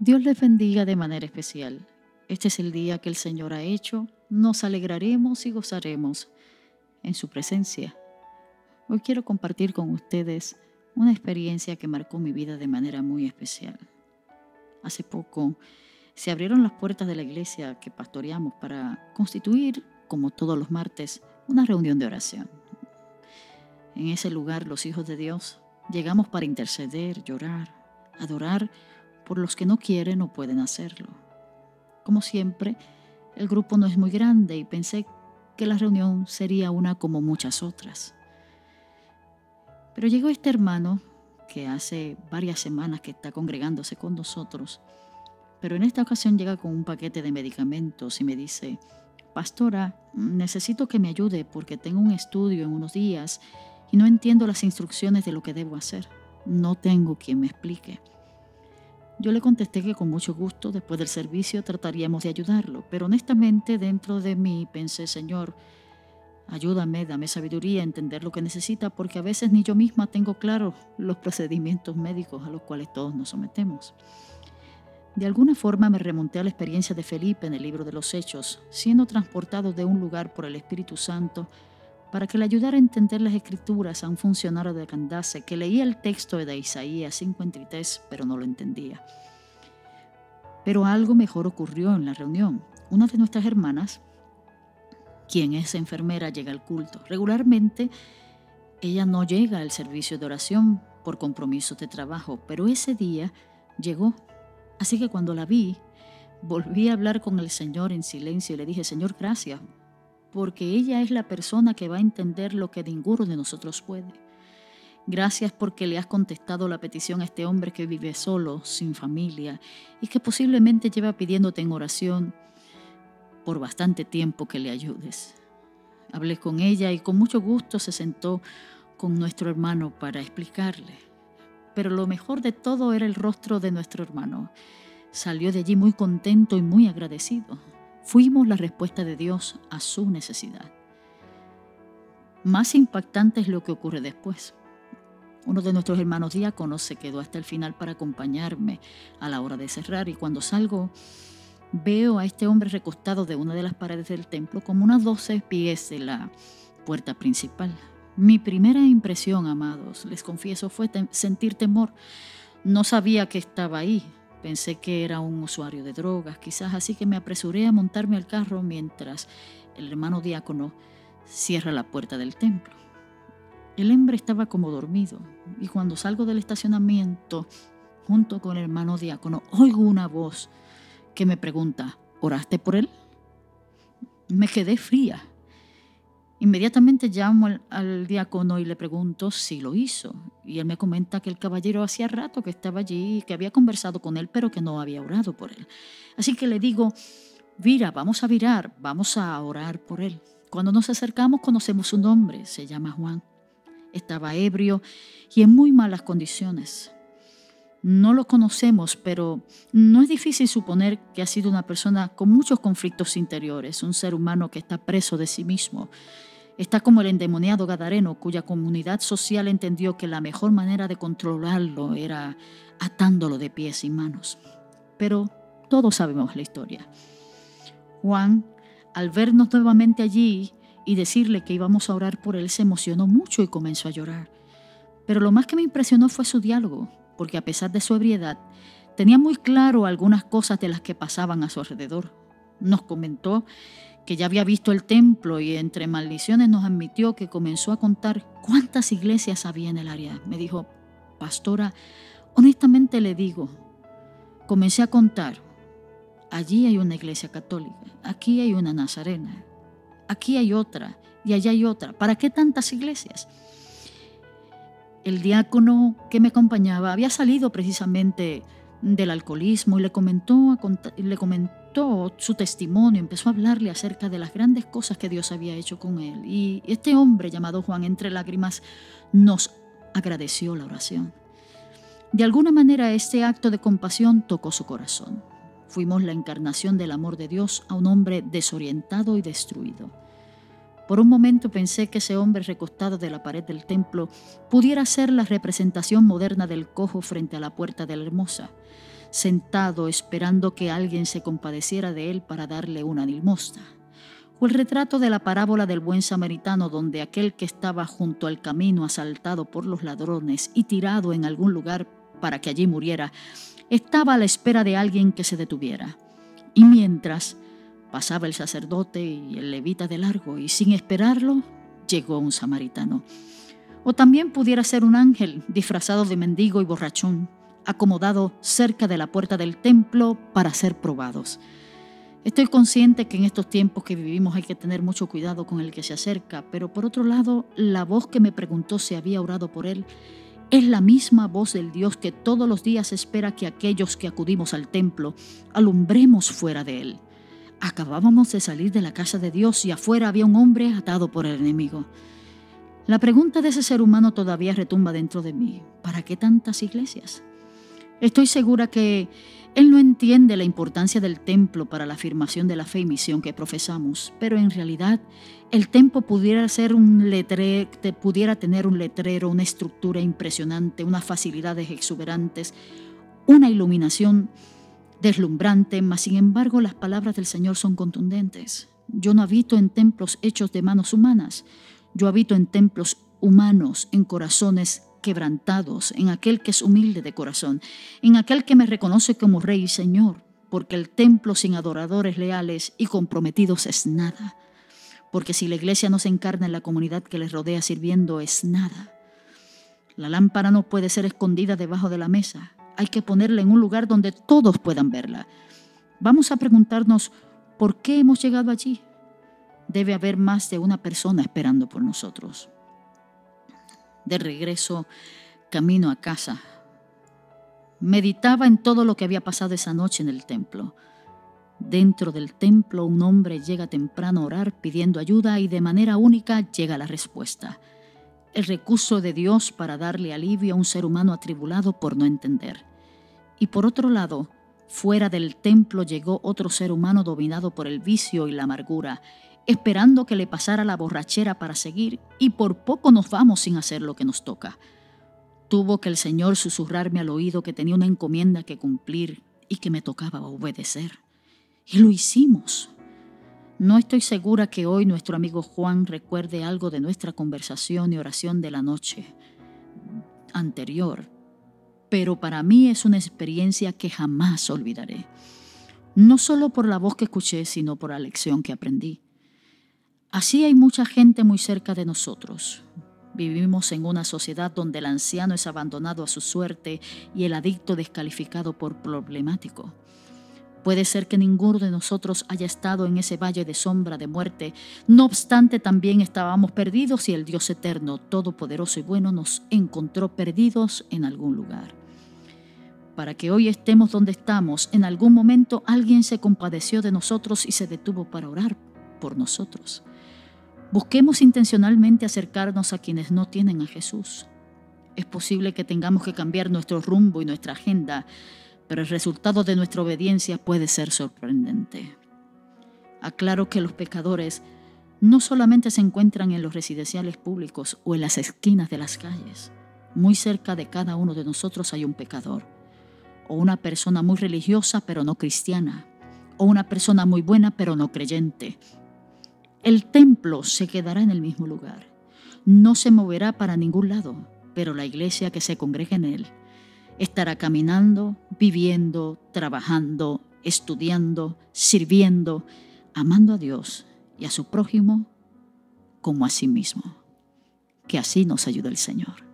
Dios les bendiga de manera especial. Este es el día que el Señor ha hecho. Nos alegraremos y gozaremos en su presencia. Hoy quiero compartir con ustedes una experiencia que marcó mi vida de manera muy especial. Hace poco se abrieron las puertas de la iglesia que pastoreamos para constituir, como todos los martes, una reunión de oración. En ese lugar los hijos de Dios llegamos para interceder, llorar, adorar por los que no quieren o pueden hacerlo. Como siempre, el grupo no es muy grande y pensé que la reunión sería una como muchas otras. Pero llegó este hermano que hace varias semanas que está congregándose con nosotros, pero en esta ocasión llega con un paquete de medicamentos y me dice, Pastora, necesito que me ayude porque tengo un estudio en unos días y no entiendo las instrucciones de lo que debo hacer. No tengo quien me explique. Yo le contesté que con mucho gusto después del servicio trataríamos de ayudarlo, pero honestamente dentro de mí pensé, Señor, ayúdame, dame sabiduría a entender lo que necesita, porque a veces ni yo misma tengo claro los procedimientos médicos a los cuales todos nos sometemos. De alguna forma me remonté a la experiencia de Felipe en el libro de los Hechos, siendo transportado de un lugar por el Espíritu Santo para que le ayudara a entender las escrituras a un funcionario de Candace que leía el texto de Isaías 53 pero no lo entendía. Pero algo mejor ocurrió en la reunión. Una de nuestras hermanas, quien es enfermera, llega al culto. Regularmente ella no llega al servicio de oración por compromisos de trabajo, pero ese día llegó. Así que cuando la vi, volví a hablar con el Señor en silencio y le dije, Señor, gracias porque ella es la persona que va a entender lo que ninguno de nosotros puede. Gracias porque le has contestado la petición a este hombre que vive solo, sin familia, y que posiblemente lleva pidiéndote en oración por bastante tiempo que le ayudes. Hablé con ella y con mucho gusto se sentó con nuestro hermano para explicarle. Pero lo mejor de todo era el rostro de nuestro hermano. Salió de allí muy contento y muy agradecido. Fuimos la respuesta de Dios a su necesidad. Más impactante es lo que ocurre después. Uno de nuestros hermanos diáconos se quedó hasta el final para acompañarme a la hora de cerrar y cuando salgo veo a este hombre recostado de una de las paredes del templo como unas 12 pies de la puerta principal. Mi primera impresión, amados, les confieso, fue sentir temor. No sabía que estaba ahí, Pensé que era un usuario de drogas, quizás así que me apresuré a montarme al carro mientras el hermano diácono cierra la puerta del templo. El hombre estaba como dormido y cuando salgo del estacionamiento junto con el hermano diácono oigo una voz que me pregunta, ¿oraste por él? Me quedé fría. Inmediatamente llamo al, diácono y le pregunto si lo hizo. Y él me comenta que el caballero hacía rato que estaba allí, que había conversado con él, pero que no había orado por él. Así que le digo, vira, vamos a virar, vamos a orar por él. Cuando nos acercamos conocemos su nombre, se llama Juan. Estaba ebrio y en muy malas condiciones. No lo conocemos, pero no es difícil suponer que ha sido una persona con muchos conflictos interiores, un ser humano que está preso de sí mismo Está como el endemoniado Gadareno, cuya comunidad social entendió que la mejor manera de controlarlo era atándolo de pies y manos. Pero todos sabemos la historia. Juan, al vernos nuevamente allí y decirle que íbamos a orar por él, se emocionó mucho y comenzó a llorar. Pero lo más que me impresionó fue su diálogo, porque a pesar de su ebriedad, tenía muy claro algunas cosas de las que pasaban a su alrededor. Nos comentó que ya había visto el templo y entre maldiciones nos admitió que comenzó a contar cuántas iglesias había en el área. Me dijo, pastora, honestamente le digo, comencé a contar, allí hay una iglesia católica, aquí hay una nazarena, aquí hay otra y allá hay otra. ¿Para qué tantas iglesias? El diácono que me acompañaba había salido precisamente del alcoholismo y le comentó, su testimonio, empezó a hablarle acerca de las grandes cosas que Dios había hecho con él. Y este hombre llamado Juan, entre lágrimas, nos agradeció la oración. De alguna manera este acto de compasión tocó su corazón. Fuimos la encarnación del amor de Dios a un hombre desorientado y destruido. Por un momento pensé que ese hombre recostado de la pared del templo pudiera ser la representación moderna del cojo frente a la puerta de la hermosa. sentado esperando que alguien se compadeciera de él para darle una limosna. O el retrato de la parábola del buen samaritano donde aquel que estaba junto al camino asaltado por los ladrones y tirado en algún lugar para que allí muriera, estaba a la espera de alguien que se detuviera. Y mientras pasaba el sacerdote y el levita de largo y sin esperarlo llegó un samaritano. O también pudiera ser un ángel disfrazado de mendigo y borrachón, acomodado cerca de la puerta del templo para ser probados. Estoy consciente que en estos tiempos que vivimos hay que tener mucho cuidado con el que se acerca, pero por otro lado, la voz que me preguntó si había orado por él es la misma voz del Dios que todos los días espera que aquellos que acudimos al templo alumbremos fuera de él. Acabábamos de salir de la casa de Dios y afuera había un hombre atado por el enemigo. La pregunta de ese ser humano todavía retumba dentro de mí. ¿Para qué tantas iglesias? Estoy segura que él no entiende la importancia del templo para la afirmación de la fe y misión que profesamos, pero en realidad el templo pudiera ser un letrero, pudiera tener un letrero, una estructura impresionante, unas facilidades exuberantes, una iluminación deslumbrante, mas sin embargo las palabras del Señor son contundentes. Yo no habito en templos hechos de manos humanas, yo habito en templos humanos, en corazones quebrantados, en aquel que es humilde de corazón, en aquel que me reconoce como Rey y Señor, porque el templo sin adoradores leales y comprometidos es nada. Porque si la iglesia no se encarna en la comunidad que les rodea sirviendo, es nada. La lámpara no puede ser escondida debajo de la mesa, hay que ponerla en un lugar donde todos puedan verla. Vamos a preguntarnos, ¿por qué hemos llegado allí? debe haber más de una persona esperando por nosotros. De regreso, camino a casa, meditaba en todo lo que había pasado esa noche en el templo. Dentro del templo un hombre llega temprano a orar pidiendo ayuda y de manera única llega la respuesta. El recurso de Dios para darle alivio a un ser humano atribulado por no entender. Y por otro lado, fuera del templo llegó otro ser humano dominado por el vicio y la amargura, esperando que le pasara la borrachera para seguir, y por poco nos vamos sin hacer lo que nos toca. Tuvo que el Señor susurrarme al oído que tenía una encomienda que cumplir y que me tocaba obedecer. Y lo hicimos. No estoy segura que hoy nuestro amigo Juan recuerde algo de nuestra conversación y oración de la noche anterior, pero para mí es una experiencia que jamás olvidaré. No solo por la voz que escuché, sino por la lección que aprendí. Así hay mucha gente muy cerca de nosotros. Vivimos en una sociedad donde el anciano es abandonado a su suerte y el adicto descalificado por problemático. Puede ser que ninguno de nosotros haya estado en ese valle de sombra de muerte, no obstante también estábamos perdidos y el Dios eterno, todopoderoso y bueno nos encontró perdidos en algún lugar. Para que hoy estemos donde estamos, en algún momento alguien se compadeció de nosotros y se detuvo para orar por nosotros. Busquemos intencionalmente acercarnos a quienes no tienen a Jesús. Es posible que tengamos que cambiar nuestro rumbo y nuestra agenda, pero el resultado de nuestra obediencia puede ser sorprendente. Aclaro que los pecadores no solamente se encuentran en los residenciales públicos o en las esquinas de las calles. Muy cerca de cada uno de nosotros hay un pecador, o una persona muy religiosa pero no cristiana, o una persona muy buena pero no creyente, el templo se quedará en el mismo lugar. No se moverá para ningún lado, pero la iglesia que se congrega en él estará caminando, viviendo, trabajando, estudiando, sirviendo, amando a Dios y a su prójimo como a sí mismo. Que así nos ayude el Señor.